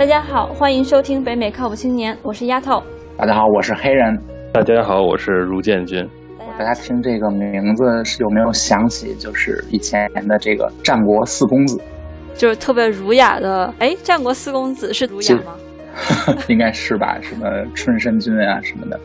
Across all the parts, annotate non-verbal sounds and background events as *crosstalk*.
大家好，欢迎收听北美靠谱青年，我是丫头。大家好，我是黑人。大家好，我是如建军。大家听这个名字是有没有想起就是以前的这个战国四公子？就是特别儒雅的。哎，战国四公子是儒雅吗？*laughs* 应该是吧，什么春申君啊什么的。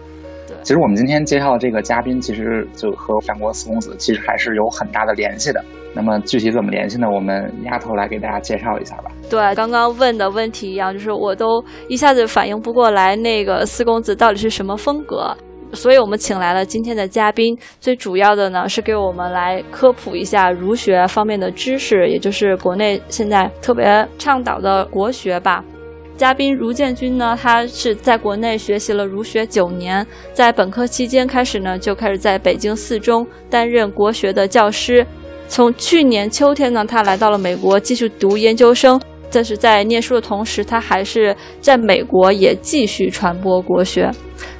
对，其实我们今天介绍的这个嘉宾，其实就和战国四公子其实还是有很大的联系的。那么具体怎么联系呢？我们丫头来给大家介绍一下吧。对，刚刚问的问题一样，就是我都一下子反应不过来，那个四公子到底是什么风格。所以我们请来了今天的嘉宾，最主要的呢是给我们来科普一下儒学方面的知识，也就是国内现在特别倡导的国学吧。嘉宾卢建军呢，他是在国内学习了儒学九年，在本科期间开始呢，就开始在北京四中担任国学的教师。从去年秋天呢，他来到了美国继续读研究生。但是在念书的同时，他还是在美国也继续传播国学。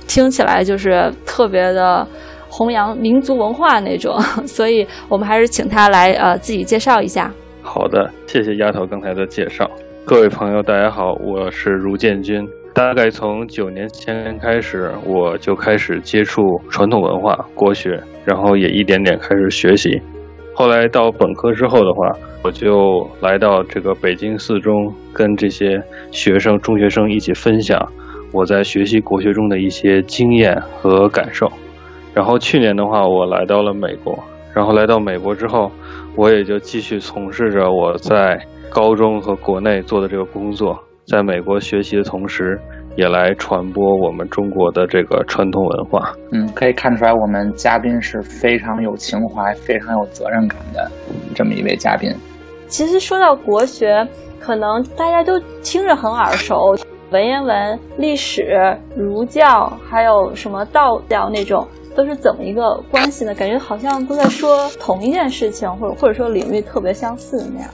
听起来就是特别的弘扬民族文化那种，*laughs* 所以我们还是请他来呃自己介绍一下。好的，谢谢丫头刚才的介绍。各位朋友，大家好，我是如建军。大概从九年前开始，我就开始接触传统文化国学，然后也一点点开始学习。后来到本科之后的话，我就来到这个北京四中，跟这些学生、中学生一起分享。我在学习国学中的一些经验和感受，然后去年的话，我来到了美国，然后来到美国之后，我也就继续从事着我在高中和国内做的这个工作，在美国学习的同时，也来传播我们中国的这个传统文化。嗯，可以看出来，我们嘉宾是非常有情怀、非常有责任感的这么一位嘉宾。其实说到国学，可能大家都听着很耳熟。文言文、历史、儒教，还有什么道教那种，都是怎么一个关系呢？感觉好像都在说同一件事情，或者或者说领域特别相似那样。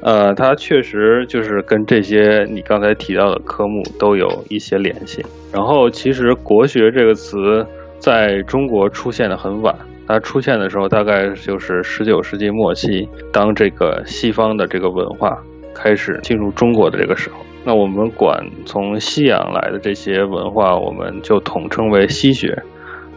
呃，它确实就是跟这些你刚才提到的科目都有一些联系。然后，其实“国学”这个词在中国出现的很晚，它出现的时候大概就是十九世纪末期，当这个西方的这个文化开始进入中国的这个时候。那我们管从西洋来的这些文化，我们就统称为西学。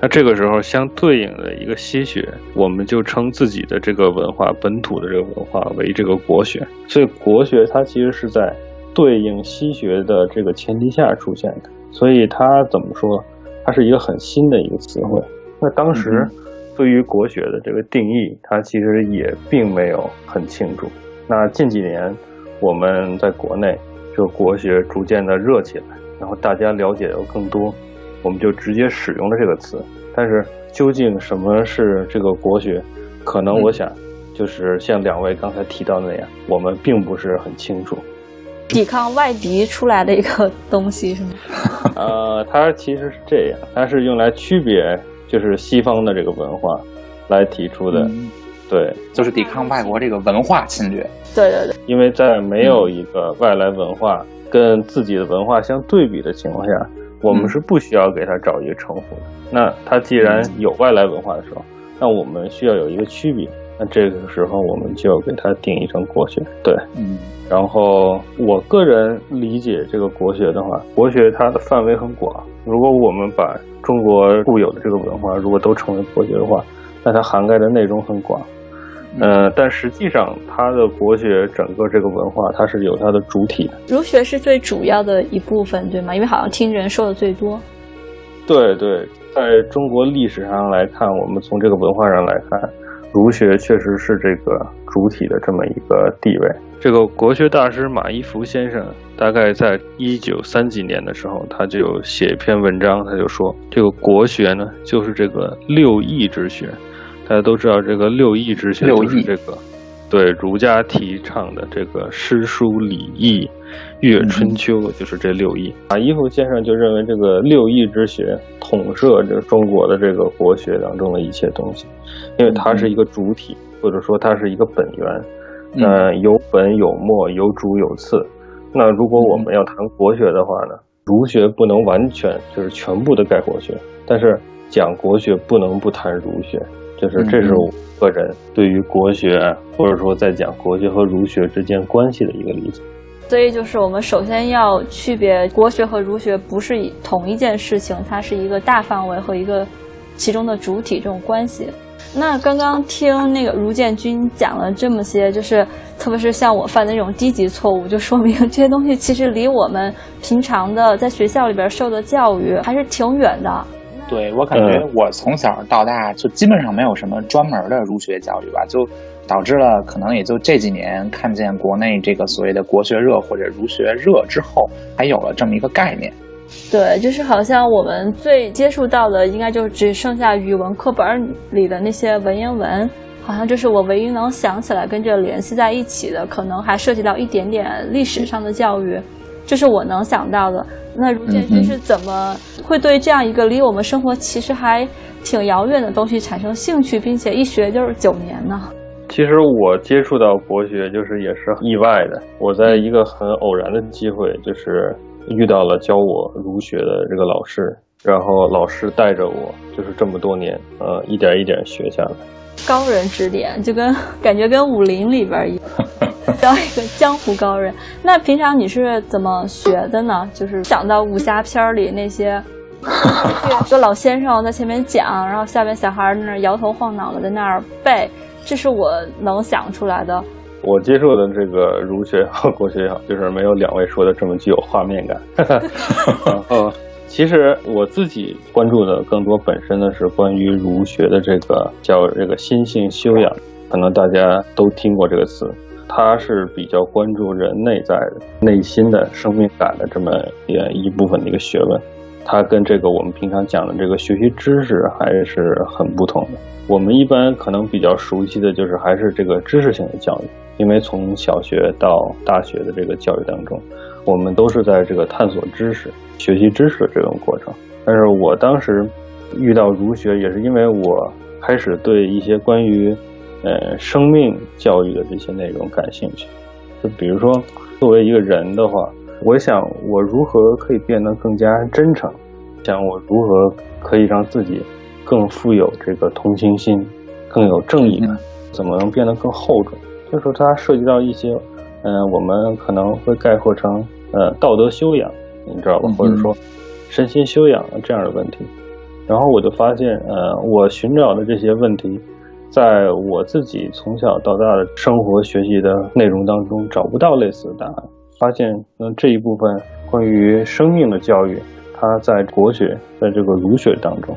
那这个时候相对应的一个西学，我们就称自己的这个文化本土的这个文化为这个国学。所以国学它其实是在对应西学的这个前提下出现的。所以它怎么说？它是一个很新的一个词汇。那当时对于国学的这个定义，它其实也并没有很清楚。那近几年我们在国内。这个国学逐渐的热起来，然后大家了解的更多，我们就直接使用了这个词。但是究竟什么是这个国学，可能我想就是像两位刚才提到的那样，我们并不是很清楚。抵抗外敌出来的一个 *laughs* 东西是吗？呃，它其实是这样，它是用来区别就是西方的这个文化来提出的。对，就是抵抗外国这个文化侵略。对对对，因为在没有一个外来文化跟自己的文化相对比的情况下，我们是不需要给它找一个称呼的。那它既然有外来文化的时候，那我们需要有一个区别。那这个时候我们就要给它定义成国学。对，嗯。然后我个人理解这个国学的话，国学它的范围很广。如果我们把中国固有的这个文化如果都称为国学的话，那它涵盖的内容很广。呃，但实际上，它的国学整个这个文化，它是有它的主体的。儒学是最主要的一部分，对吗？因为好像听人说的最多。对对，在中国历史上来看，我们从这个文化上来看，儒学确实是这个主体的这么一个地位。这个国学大师马一浮先生，大概在一九三几年的时候，他就写一篇文章，他就说，这个国学呢，就是这个六艺之学。大家都知道，这个六艺之学就是这个，对儒家提倡的这个诗书礼易乐春秋，就是这六艺。马一夫先生就认为，这个六艺之学统摄这个中国的这个国学当中的一切东西，因为它是一个主体，或者说它是一个本源。嗯，有本有末，有主有次。那如果我们要谈国学的话呢，儒学不能完全就是全部的概括学，但是讲国学不能不谈儒学。就是这是我个人对于国学，或者说在讲国学和儒学之间关系的一个理解。所以就是我们首先要区别国学和儒学不是同一件事情，它是一个大范围和一个其中的主体这种关系。那刚刚听那个卢建军讲了这么些，就是特别是像我犯的那种低级错误，就说明这些东西其实离我们平常的在学校里边受的教育还是挺远的。对我感觉我从小到大就基本上没有什么专门的儒学教育吧，就导致了可能也就这几年看见国内这个所谓的国学热或者儒学热之后，才有了这么一个概念。对，就是好像我们最接触到的，应该就只剩下语文课本里的那些文言文，好像就是我唯一能想起来跟这联系在一起的，可能还涉及到一点点历史上的教育，这是我能想到的。那如建军是怎么会对这样一个离我们生活其实还挺遥远的东西产生兴趣，并且一学就是九年呢？其实我接触到国学就是也是意外的，我在一个很偶然的机会就是。遇到了教我儒学的这个老师，然后老师带着我，就是这么多年，呃，一点一点学下来。高人指点，*laughs* 就跟感觉跟武林里边一样，*laughs* 教一个江湖高人。那平常你是怎么学的呢？就是想到武侠片里那些，*laughs* 就老先生在前面讲，然后下面小孩在那摇头晃脑的在那儿背，这是我能想出来的。我接受的这个儒学和国学也好，就是没有两位说的这么具有画面感。然后，其实我自己关注的更多本身呢是关于儒学的这个叫这个心性修养，可能大家都听过这个词，它是比较关注人内在的内心的生命感的这么一一部分的一个学问。它跟这个我们平常讲的这个学习知识还是很不同的。我们一般可能比较熟悉的就是还是这个知识性的教育，因为从小学到大学的这个教育当中，我们都是在这个探索知识、学习知识的这种过程。但是我当时遇到儒学，也是因为我开始对一些关于呃生命教育的这些内容感兴趣。就比如说，作为一个人的话。我想，我如何可以变得更加真诚？想我如何可以让自己更富有这个同情心，更有正义感？怎么能变得更厚重？就是它涉及到一些，嗯，我们可能会概括成，呃，道德修养，你知道吧？或者说，身心修养这样的问题。然后我就发现，呃，我寻找的这些问题，在我自己从小到大的生活学习的内容当中找不到类似的答案。发现，嗯，这一部分关于生命的教育，它在国学，在这个儒学当中，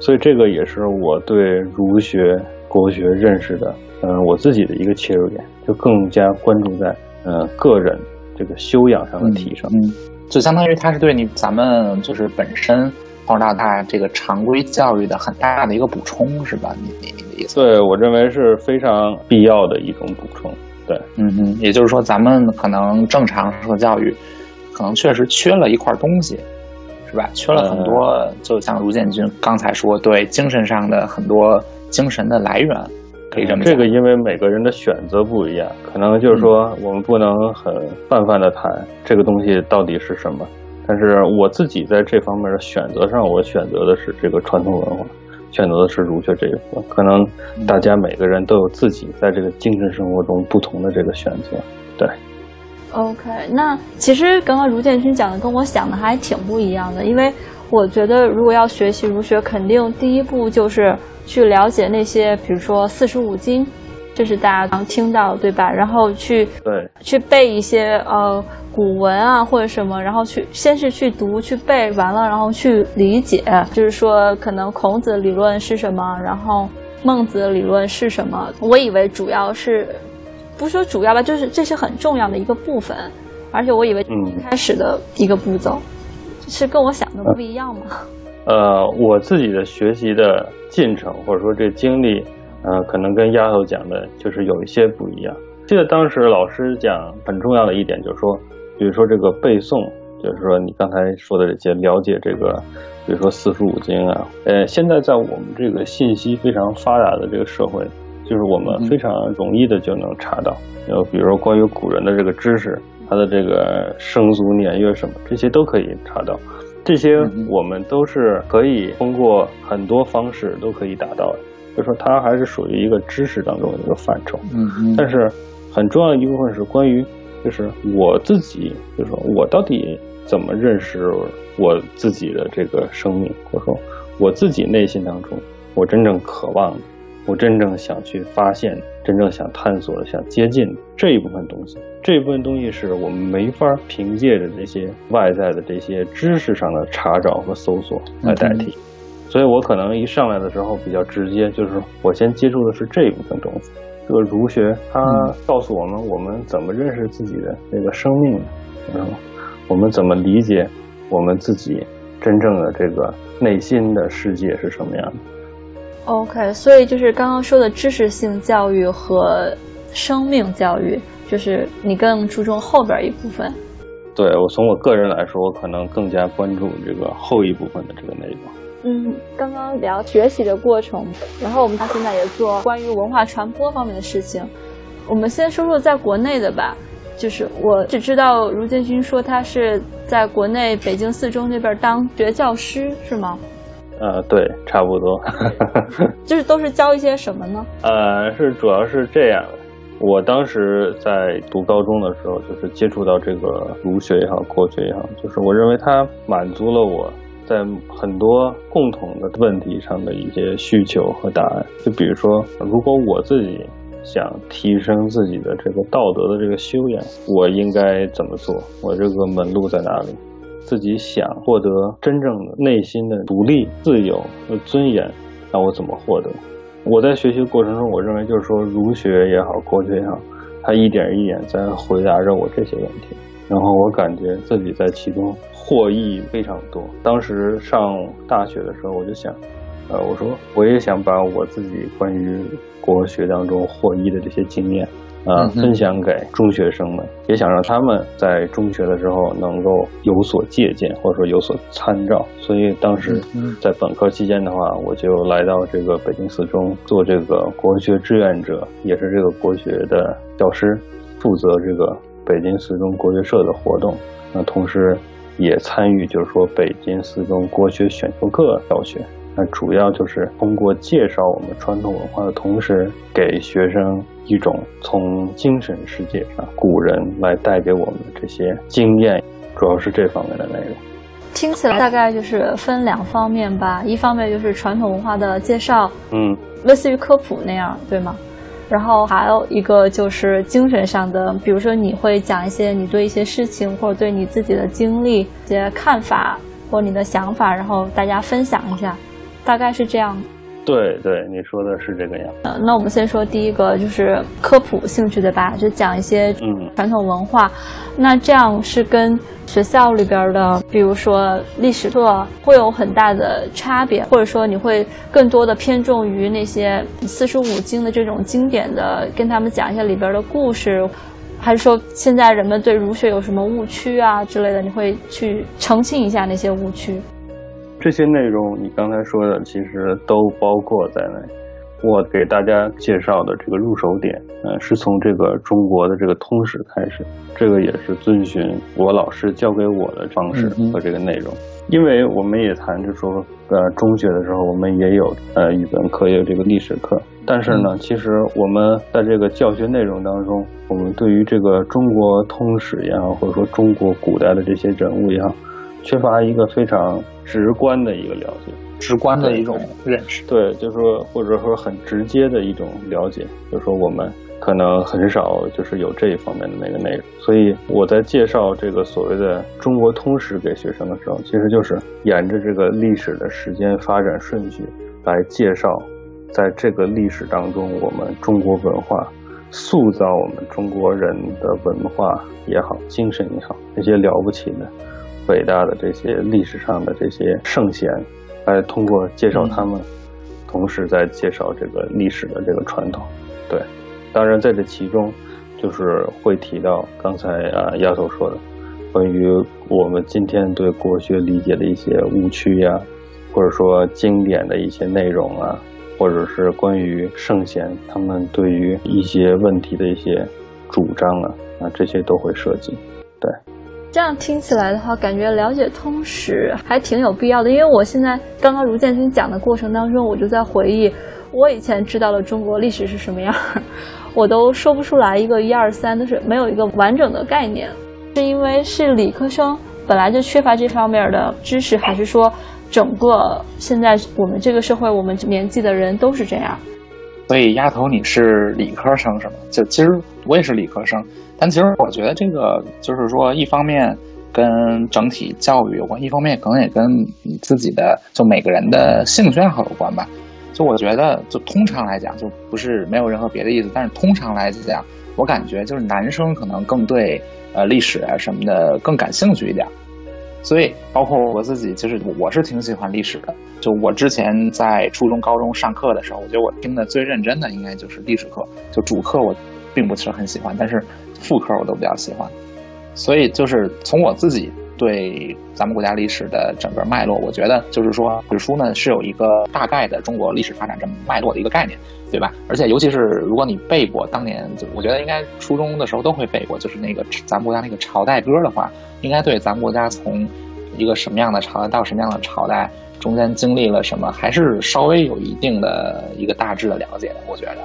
所以这个也是我对儒学、国学认识的，嗯，我自己的一个切入点，就更加关注在，嗯，个人这个修养上的提升，嗯，就相当于它是对你咱们就是本身从小到大这个常规教育的很大的一个补充，是吧？你你你的意思？对我认为是非常必要的一种补充。对，嗯嗯，也就是说，咱们可能正常受教育，可能确实缺了一块东西，是吧？缺了很多，就像卢建军刚才说，对精神上的很多精神的来源，可以这么这个因为每个人的选择不一样，可能就是说，我们不能很泛泛的谈这个东西到底是什么。但是我自己在这方面的选择上，我选择的是这个传统文化。选择的是儒学这一部分，可能大家每个人都有自己在这个精神生活中不同的这个选择。对，OK，那其实刚刚卢建军讲的跟我想的还挺不一样的，因为我觉得如果要学习儒学，肯定第一步就是去了解那些，比如说四书五经。这是大家常听到，对吧？然后去对去背一些呃古文啊或者什么，然后去先是去读去背完了，然后去理解，就是说可能孔子理论是什么，然后孟子理论是什么。我以为主要是不说主要吧，就是这是很重要的一个部分，而且我以为一开始的一个步骤是跟我想的不一样吗？呃，我自己的学习的进程或者说这经历。呃，可能跟丫头讲的就是有一些不一样。记得当时老师讲很重要的一点，就是说，比如说这个背诵，就是说你刚才说的这些了解这个，比如说四书五经啊。呃，现在在我们这个信息非常发达的这个社会，就是我们非常容易的就能查到。就比如说关于古人的这个知识，他的这个生卒年月什么，这些都可以查到。这些我们都是可以通过很多方式都可以达到的。就说它还是属于一个知识当中的一个范畴，嗯，但是很重要的一部分是关于就是我自己，就是说我到底怎么认识我自己的这个生命，或者说我自己内心当中，我真正渴望的，我真正想去发现，真正想探索的，想接近这一部分东西。这一部分东西是我们没法凭借着这些外在的这些知识上的查找和搜索来代替。所以我可能一上来的时候比较直接，就是我先接触的是这一部分东西。这个儒学它告诉我们，我们怎么认识自己的那个生命，嗯，我们怎么理解我们自己真正的这个内心的世界是什么样的？OK，所以就是刚刚说的知识性教育和生命教育，就是你更注重后边一部分。对我从我个人来说，我可能更加关注这个后一部分的这个内容。嗯，刚刚聊学习的过程，然后我们到现在也做关于文化传播方面的事情。我们先说说在国内的吧，就是我只知道卢建军说他是在国内北京四中那边当学教师，是吗？呃，对，差不多。*laughs* 就是都是教一些什么呢？呃，是主要是这样，我当时在读高中的时候，就是接触到这个儒学也好，国学也好，就是我认为它满足了我。在很多共同的问题上的一些需求和答案，就比如说，如果我自己想提升自己的这个道德的这个修养，我应该怎么做？我这个门路在哪里？自己想获得真正的内心的独立、自由和尊严，那我怎么获得？我在学习过程中，我认为就是说，儒学也好，国学也好，它一点一点在回答着我这些问题，然后我感觉自己在其中。获益非常多。当时上大学的时候，我就想，呃，我说我也想把我自己关于国学当中获益的这些经验，啊，分享给中学生们，也想让他们在中学的时候能够有所借鉴，或者说有所参照。所以当时在本科期间的话，我就来到这个北京四中做这个国学志愿者，也是这个国学的教师，负责这个北京四中国学社的活动。那同时。也参与，就是说北京四中国学选修课教学，那主要就是通过介绍我们传统文化的同时，给学生一种从精神世界上古人来带给我们的这些经验，主要是这方面的内容。听起来大概就是分两方面吧，一方面就是传统文化的介绍，嗯，类似于科普那样，对吗？然后还有一个就是精神上的，比如说你会讲一些你对一些事情或者对你自己的经历、一些看法或你的想法，然后大家分享一下，大概是这样。对对，你说的是这个样。呃，那我们先说第一个，就是科普性质的吧，就讲一些传统文化。那这样是跟学校里边的，比如说历史课，会有很大的差别，或者说你会更多的偏重于那些四书五经的这种经典的，跟他们讲一下里边的故事，还是说现在人们对儒学有什么误区啊之类的，你会去澄清一下那些误区？这些内容你刚才说的其实都包括在内。我给大家介绍的这个入手点，呃，是从这个中国的这个通史开始。这个也是遵循我老师教给我的方式和这个内容。因为我们也谈就说，呃，中学的时候我们也有呃语文课，也有这个历史课。但是呢，其实我们在这个教学内容当中，我们对于这个中国通史也好，或者说中国古代的这些人物也好。缺乏一个非常直观的一个了解，直观的一种认识。对，就是说，或者说很直接的一种了解，就是说我们可能很少就是有这一方面的那个内容。所以我在介绍这个所谓的中国通史给学生的时候，其实就是沿着这个历史的时间发展顺序来介绍，在这个历史当中，我们中国文化塑造我们中国人的文化也好，精神也好，那些了不起的。伟大的这些历史上的这些圣贤，来通过介绍他们，同时在介绍这个历史的这个传统。对，当然在这其中，就是会提到刚才啊丫头说的，关于我们今天对国学理解的一些误区呀，或者说经典的一些内容啊，或者是关于圣贤他们对于一些问题的一些主张啊，啊这些都会涉及。对。这样听起来的话，感觉了解通史还挺有必要的。因为我现在刚刚卢建军讲的过程当中，我就在回忆我以前知道的中国历史是什么样。*laughs* 我都说不出来一个一二三，都是没有一个完整的概念。是因为是理科生本来就缺乏这方面的知识，还是说整个现在我们这个社会，我们年纪的人都是这样？所以丫头你是理科生是吗？就其实我也是理科生，但其实我觉得这个就是说，一方面跟整体教育有关，一方面可能也跟你自己的就每个人的兴趣爱好有关吧。就我觉得，就通常来讲，就不是没有任何别的意思，但是通常来讲，我感觉就是男生可能更对呃历史啊什么的更感兴趣一点。所以，包括我自己，其实我是挺喜欢历史的。就我之前在初中、高中上课的时候，我觉得我听的最认真的应该就是历史课。就主课我并不是很喜欢，但是副科我都比较喜欢。所以，就是从我自己。对咱们国家历史的整个脉络，我觉得就是说史书呢是有一个大概的中国历史发展这么脉络的一个概念，对吧？而且尤其是如果你背过当年，就我觉得应该初中的时候都会背过，就是那个咱们国家那个朝代歌的话，应该对咱们国家从一个什么样的朝代到什么样的朝代中间经历了什么，还是稍微有一定的一个大致的了解的。我觉得。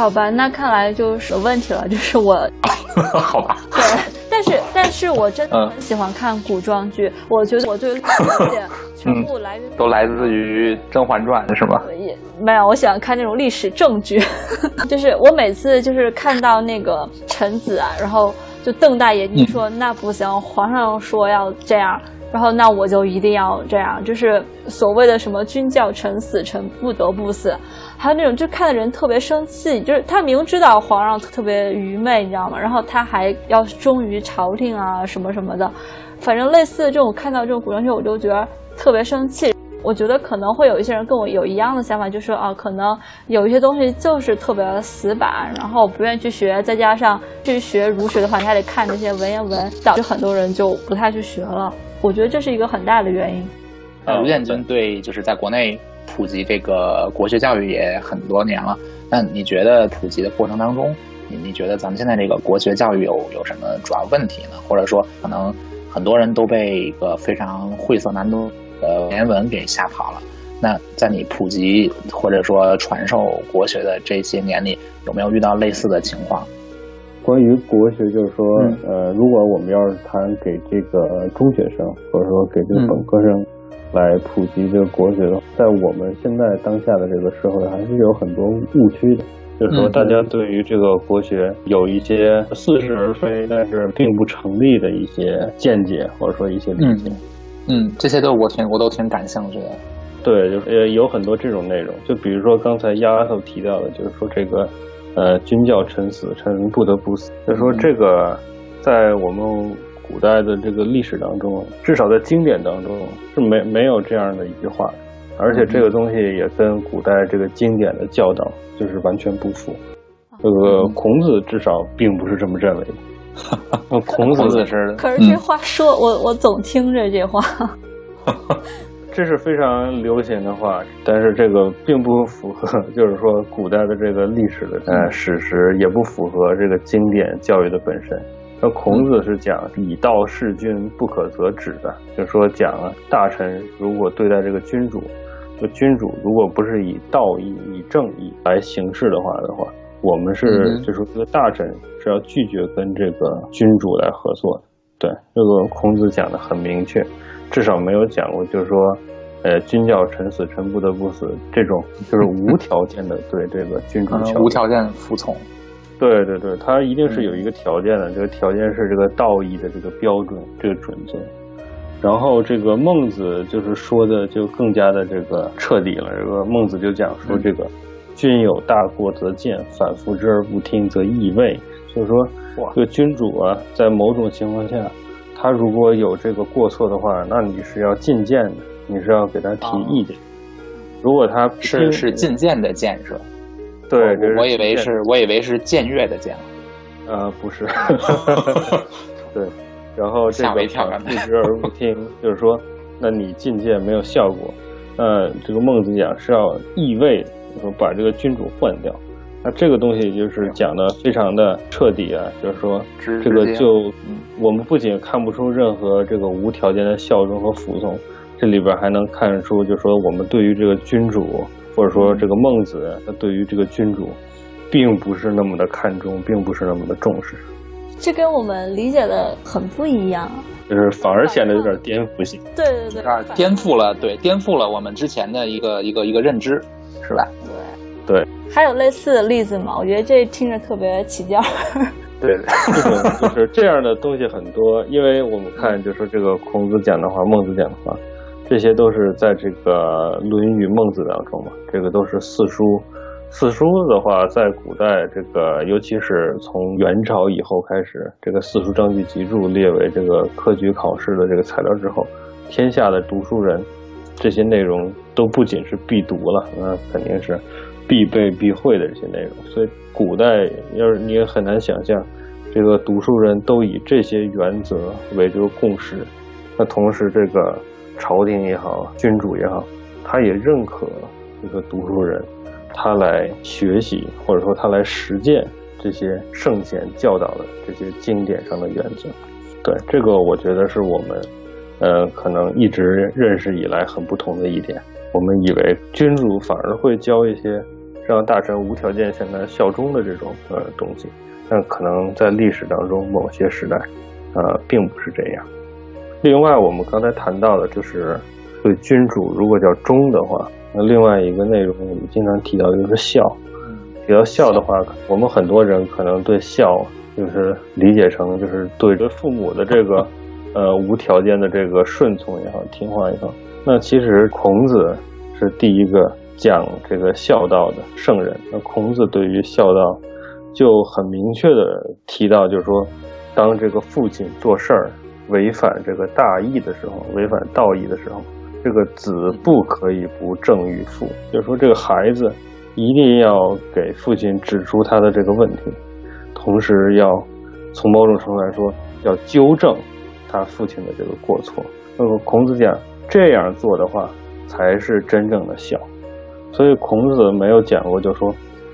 好吧，那看来就是有问题了，就是我。*laughs* 好吧。对，但是但是我真的很喜欢看古装剧，我觉得我对历史 *laughs* 全部来源都来自于《甄嬛传》是吗？也没有，我喜欢看那种历史正剧，*laughs* 就是我每次就是看到那个臣子啊，然后就瞪大眼睛说那不行，皇上说要这样，然后那我就一定要这样，就是所谓的什么君叫臣死，臣不得不死。还有那种就看的人特别生气，就是他明知道皇上特别愚昧，你知道吗？然后他还要忠于朝廷啊，什么什么的，反正类似的这种看到这种古装剧，我就觉得特别生气。我觉得可能会有一些人跟我有一样的想法，就说啊，可能有一些东西就是特别死板，然后不愿意去学，再加上去学儒学的话，你还得看那些文言文，导致很多人就不太去学了。我觉得这是一个很大的原因。呃，卢建军对，就是在国内。普及这个国学教育也很多年了，那你觉得普及的过程当中，你你觉得咱们现在这个国学教育有有什么主要问题呢？或者说，可能很多人都被一个非常晦涩难懂的文言文给吓跑了。那在你普及或者说传授国学的这些年里，有没有遇到类似的情况？关于国学，就是说，呃，如果我们要是谈给这个中学生，或者说给这个本科生。来普及这个国学的，在我们现在当下的这个社会，还是有很多误区的。就是说，大家对于这个国学有一些似是而非，但是并不成立的一些见解，或者说一些理解。嗯，这些都我挺我都挺感兴趣的。对，就是呃有很多这种内容。就比如说刚才丫头提到的，就是说这个呃君叫臣死，臣不得不死。就说这个在我们。古代的这个历史当中，至少在经典当中是没没有这样的一句话，而且这个东西也跟古代这个经典的教导就是完全不符。这个孔子至少并不是这么认为的。*laughs* 孔子是，可是这话说，我我总听着这话。*laughs* *laughs* 这是非常流行的话，但是这个并不符合，就是说古代的这个历史的呃史实，也不符合这个经典教育的本身。那孔子是讲以道事君不可则止的，就是说讲了大臣如果对待这个君主，就君主如果不是以道义、以正义来行事的话的话，我们是就说这个大臣是要拒绝跟这个君主来合作的。对，这个孔子讲的很明确，至少没有讲过就是说，呃，君叫臣死，臣不得不死这种，就是无条件的对这个君主无条件服从。对对对，他一定是有一个条件的，这个条件是这个道义的这个标准，这个准则。然后这个孟子就是说的就更加的这个彻底了。这个孟子就讲说，这个君有大过则谏，反复之而不听则易位。就是说，这个君主啊，在某种情况下，他如果有这个过错的话，那你是要进谏的，你是要给他提意见。如果他是是进谏的谏是吧？对，我以为是，我以为是僭越的僭，呃，不是，*laughs* 对，然后这个不知而不听，就是说，那你进谏没有效果，那这个孟子讲是要易位，说把这个君主换掉，那这个东西就是讲的非常的彻底啊，就是说，这个就我们不仅看不出任何这个无条件的效忠和服从，这里边还能看出，就是说我们对于这个君主。或者说，这个孟子他对于这个君主，并不是那么的看重，并不是那么的重视。这跟我们理解的很不一样，就是反而显得有点颠覆性。对对对，啊，颠覆了，对，颠覆了我们之前的一个一个一个认知，是吧？对对。还有类似的例子吗？我觉得这听着特别起劲儿。*laughs* 对，这 *laughs* 种就是这样的东西很多，因为我们看，就说这个孔子讲的话，孟子讲的话，这些都是在这个《论语》《孟子》当中嘛，这个都是四书。四书的话，在古代，这个尤其是从元朝以后开始，这个四书章句集注列为这个科举考试的这个材料之后，天下的读书人，这些内容都不仅是必读了，那肯定是必备必会的这些内容。所以，古代要是你也很难想象，这个读书人都以这些原则为这个共识。那同时，这个朝廷也好，君主也好，他也认可这个读书人。他来学习，或者说他来实践这些圣贤教导的这些经典上的原则。对这个，我觉得是我们，呃，可能一直认识以来很不同的一点。我们以为君主反而会教一些让大臣无条件向他效忠的这种呃东西，但可能在历史当中某些时代，呃，并不是这样。另外，我们刚才谈到的就是对君主如果叫忠的话。那另外一个内容，我们经常提到就是孝。提到孝的话，我们很多人可能对孝就是理解成就是对着父母的这个呃无条件的这个顺从也好，听话也好。那其实孔子是第一个讲这个孝道的圣人。那孔子对于孝道就很明确的提到，就是说，当这个父亲做事儿违反这个大义的时候，违反道义的时候。这个子不可以不正于父，就是说这个孩子一定要给父亲指出他的这个问题，同时要从某种程度来说要纠正他父亲的这个过错。那么孔子讲这样做的话才是真正的孝，所以孔子没有讲过就说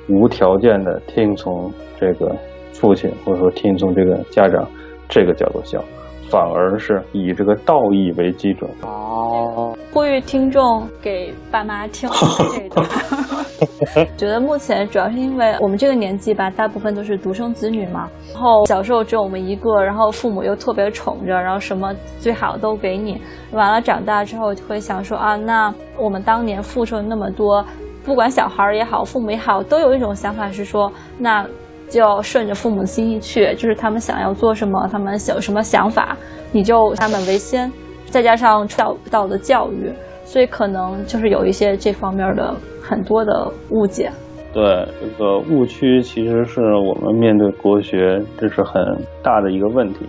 无条件的听从这个父亲或者说听从这个家长，这个叫做孝。反而是以这个道义为基准哦，呼吁听众给爸妈听 *laughs* 这一段。*laughs* 觉得目前主要是因为我们这个年纪吧，大部分都是独生子女嘛，然后小时候只有我们一个，然后父母又特别宠着，然后什么最好都给你。完了长大之后就会想说啊，那我们当年付出了那么多，不管小孩也好，父母也好，都有一种想法是说那。就要顺着父母的心意去，就是他们想要做什么，他们有什么想法，你就他们为先。再加上教道的教育，所以可能就是有一些这方面的很多的误解。对，这个误区其实是我们面对国学，这是很大的一个问题。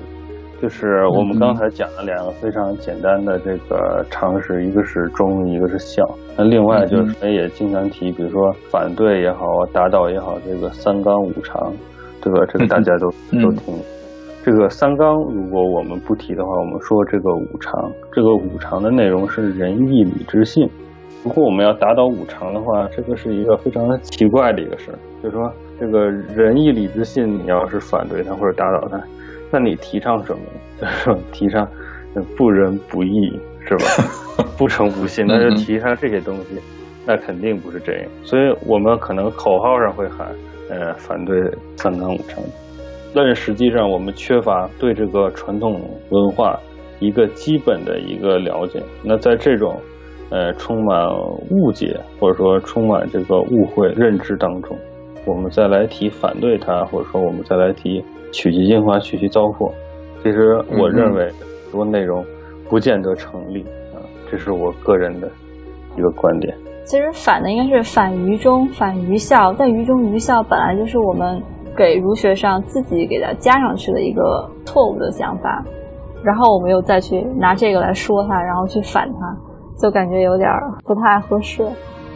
就是我们刚才讲了两个非常简单的这个常识，一个是忠，一个是孝。那另外就是也经常提，比如说反对也好，打倒也好，这个三纲五常，对吧？这个大家都都听。这个三纲如果我们不提的话，我们说这个五常，这个五常的内容是仁义礼智信。如果我们要打倒五常的话，这个是一个非常奇怪的一个事儿。就是说，这个仁义礼智信，你要是反对它或者打倒它。那你提倡什么？提倡不仁不义是吧？*laughs* 不诚不信，那就提倡这些东西，那肯定不是这样。所以我们可能口号上会喊，呃，反对三纲五常，但是实际上我们缺乏对这个传统文化一个基本的一个了解。那在这种呃充满误解或者说充满这个误会认知当中，我们再来提反对它，或者说我们再来提。取其精华，去其糟粕。其实我认为很多内容不见得成立啊，这是我个人的一个观点。其实反的应该是反愚忠，反愚孝。但愚忠愚孝本来就是我们给儒学上自己给它加上去的一个错误的想法，然后我们又再去拿这个来说它，然后去反它，就感觉有点不太合适。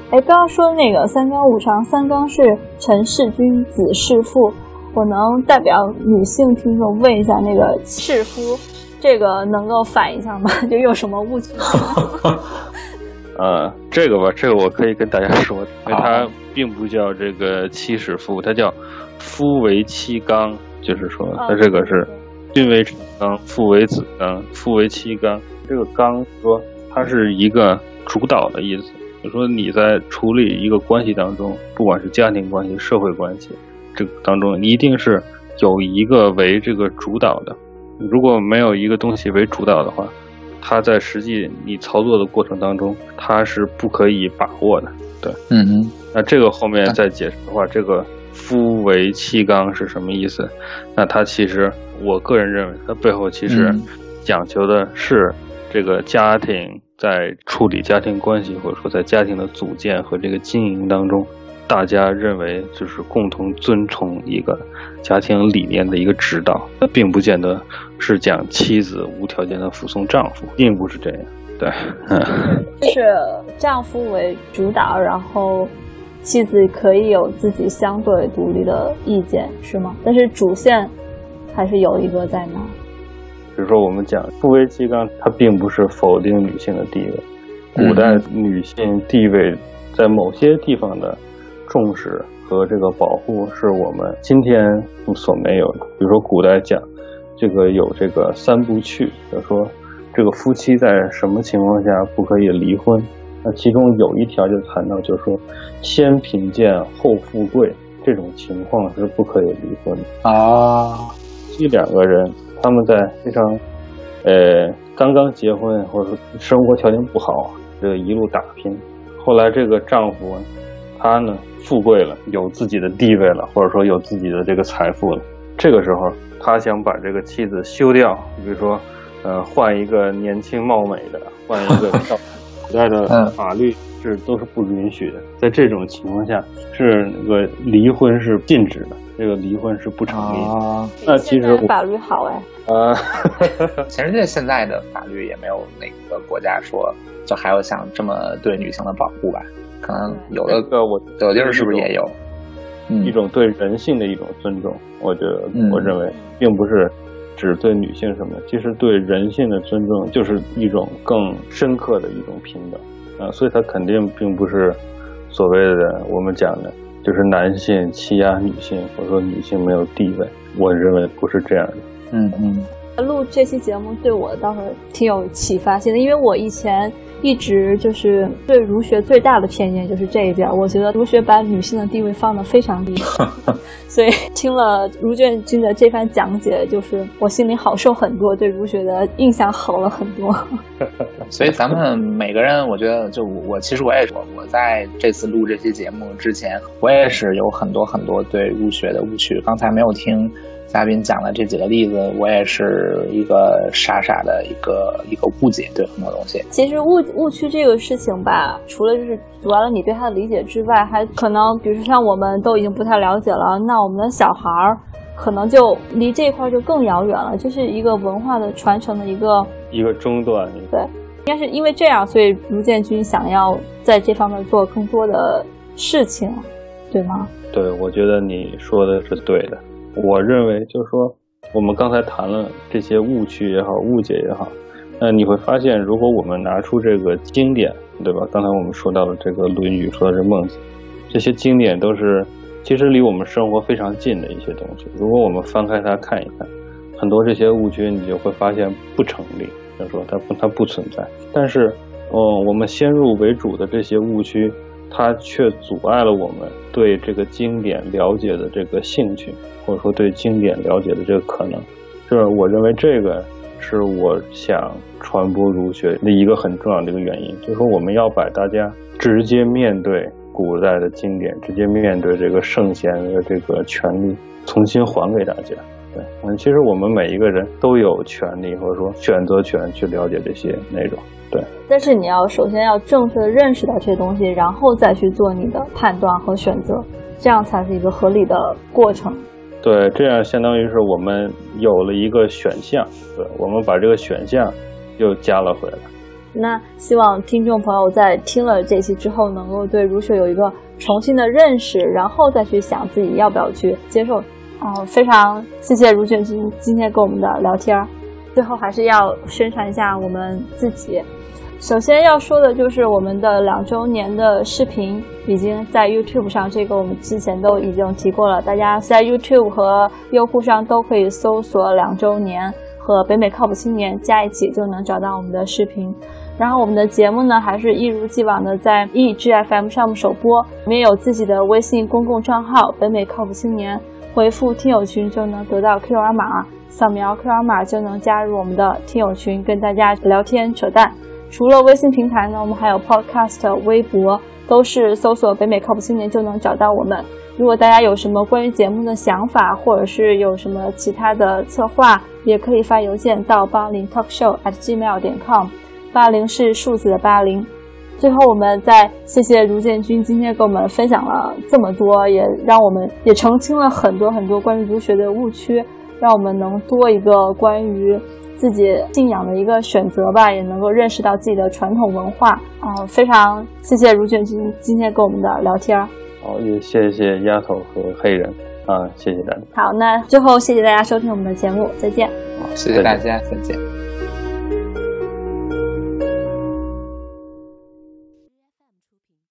哎，刚刚说那个三纲五常，三纲是臣弑君，子弑父。我能代表女性听众问一下，那个赤夫，这个能够反一下吗？*laughs* 就有什么误区？*laughs* 呃，这个吧，这个我可以跟大家说，*laughs* 因为它并不叫这个妻使夫，它叫夫为妻纲，就是说它这个是君为臣纲，父为子纲，夫为妻纲。这个纲说它是一个主导的意思，就说你在处理一个关系当中，不管是家庭关系、社会关系，这个当中一定是有一个为这个主导的。如果没有一个东西为主导的话，它在实际你操作的过程当中，它是不可以把握的。对，嗯嗯。那这个后面再解释的话，这个夫为妻纲是什么意思？那它其实，我个人认为，它背后其实讲求的是这个家庭。在处理家庭关系，或者说在家庭的组建和这个经营当中，大家认为就是共同遵从一个家庭理念的一个指导，并不见得是讲妻子无条件的服从丈夫，并不是这样。对，*laughs* 就是丈夫为主导，然后妻子可以有自己相对独立的意见，是吗？但是主线还是有一个在那。比如说，我们讲夫为妻纲，它并不是否定女性的地位。古代女性地位在某些地方的重视和这个保护，是我们今天所没有的。比如说，古代讲这个有这个三不去，就说这个夫妻在什么情况下不可以离婚？那其中有一条就谈到，就是说先贫贱后富贵这种情况是不可以离婚的啊。这两个人。他们在非常，呃，刚刚结婚或者说生活条件不好，这个一路打拼，后来这个丈夫，他呢富贵了，有自己的地位了，或者说有自己的这个财富了，这个时候他想把这个妻子休掉，比如说，呃，换一个年轻貌美的，换一个漂 *laughs* 古代的法律是都是不允许的，在这种情况下，是那个离婚是禁止的。这个离婚是不成立啊。那其实法律好哎。呃，全世界现在的法律也没有哪个国家说就还有像这么对女性的保护吧？可能有的个我有地儿是不是也有？一种对人性的一种尊重，我觉得我认为并不是只对女性什么的，其实对人性的尊重就是一种更深刻的一种平等啊，所以它肯定并不是所谓的我们讲的。就是男性欺压女性，或者说女性没有地位，我认为不是这样的。嗯嗯。录这期节目对我倒是挺有启发性的，因为我以前一直就是对儒学最大的偏见就是这一点，我觉得儒学把女性的地位放得非常低，*laughs* 所以听了卢卷君的这番讲解，就是我心里好受很多，对儒学的印象好了很多。*laughs* 所以咱们每个人，我觉得就我其实我也我，我在这次录这期节目之前，我也是有很多很多对儒学的误区，刚才没有听。嘉宾讲的这几个例子，我也是一个傻傻的一个一个误解，对很多东西。其实误误区这个事情吧，除了就是阻碍了你对它的理解之外，还可能，比如说像我们都已经不太了解了，那我们的小孩儿可能就离这一块就更遥远了，就是一个文化的传承的一个一个中断。对，应该是因为这样，所以卢建军想要在这方面做更多的事情，对吗？对，我觉得你说的是对的。我认为，就是说，我们刚才谈了这些误区也好，误解也好，那你会发现，如果我们拿出这个经典，对吧？刚才我们说到了这个《论语》，说的是孟子，这些经典都是其实离我们生活非常近的一些东西。如果我们翻开它看一看，很多这些误区，你就会发现不成立，就说它不它不存在。但是，嗯，我们先入为主的这些误区。它却阻碍了我们对这个经典了解的这个兴趣，或者说对经典了解的这个可能，就是我认为这个是我想传播儒学的一个很重要的一个原因，就是说我们要把大家直接面对古代的经典，直接面对这个圣贤的这个权利，重新还给大家。对，嗯，其实我们每一个人都有权利或者说选择权去了解这些内容。对，但是你要首先要正确的认识到这些东西，然后再去做你的判断和选择，这样才是一个合理的过程。对，这样相当于是我们有了一个选项，对，我们把这个选项又加了回来。那希望听众朋友在听了这期之后，能够对儒学有一个重新的认识，然后再去想自己要不要去接受。哦，非常谢谢如卷君今天跟我们的聊天。最后还是要宣传一下我们自己。首先要说的就是我们的两周年的视频已经在 YouTube 上，这个我们之前都已经提过了。大家在 YouTube 和优酷上都可以搜索“两周年”和“北美靠谱青年”加一起，就能找到我们的视频。然后我们的节目呢，还是一如既往的在 EGFM 上面首播。我们也有自己的微信公共账号“北美靠谱青年”，回复“听友群”就能得到 QR 码，扫描 QR 码就能加入我们的听友群，跟大家聊天扯淡。除了微信平台呢，我们还有 Podcast、微博，都是搜索“北美靠谱青年”就能找到我们。如果大家有什么关于节目的想法，或者是有什么其他的策划，也可以发邮件到八零 talkshow at gmail 点 com。八零是数字的八零。最后，我们再谢谢卢建军今天给我们分享了这么多，也让我们也澄清了很多很多关于儒学的误区，让我们能多一个关于自己信仰的一个选择吧，也能够认识到自己的传统文化啊！非常谢谢卢建军今天跟我们的聊天。好，也谢谢丫头和黑人啊，谢谢大家。好，那最后谢谢大家收听我们的节目，再见。好，谢谢大家，再见。